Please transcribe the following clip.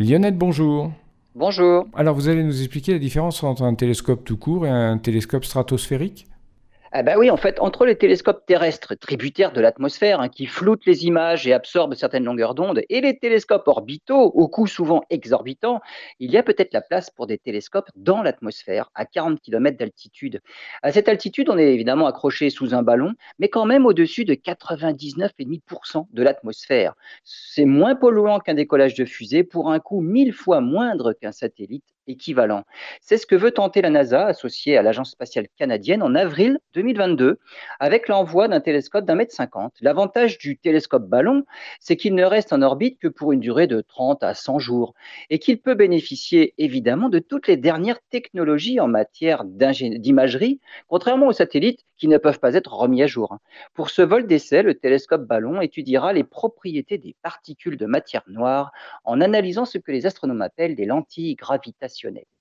Lionel, bonjour. Bonjour. Alors vous allez nous expliquer la différence entre un télescope tout court et un télescope stratosphérique? Bah oui, en fait, entre les télescopes terrestres tributaires de l'atmosphère, hein, qui floutent les images et absorbent certaines longueurs d'onde, et les télescopes orbitaux, au coût souvent exorbitant, il y a peut-être la place pour des télescopes dans l'atmosphère, à 40 km d'altitude. À cette altitude, on est évidemment accroché sous un ballon, mais quand même au-dessus de 99,5% de l'atmosphère. C'est moins polluant qu'un décollage de fusée pour un coût mille fois moindre qu'un satellite équivalent. C'est ce que veut tenter la NASA, associée à l'Agence spatiale canadienne, en avril 2022, avec l'envoi d'un télescope d'un mètre cinquante. L'avantage du télescope ballon, c'est qu'il ne reste en orbite que pour une durée de 30 à 100 jours et qu'il peut bénéficier évidemment de toutes les dernières technologies en matière d'imagerie, contrairement aux satellites qui ne peuvent pas être remis à jour. Pour ce vol d'essai, le télescope ballon étudiera les propriétés des particules de matière noire en analysant ce que les astronomes appellent des lentilles gravitationnelles professionnelle.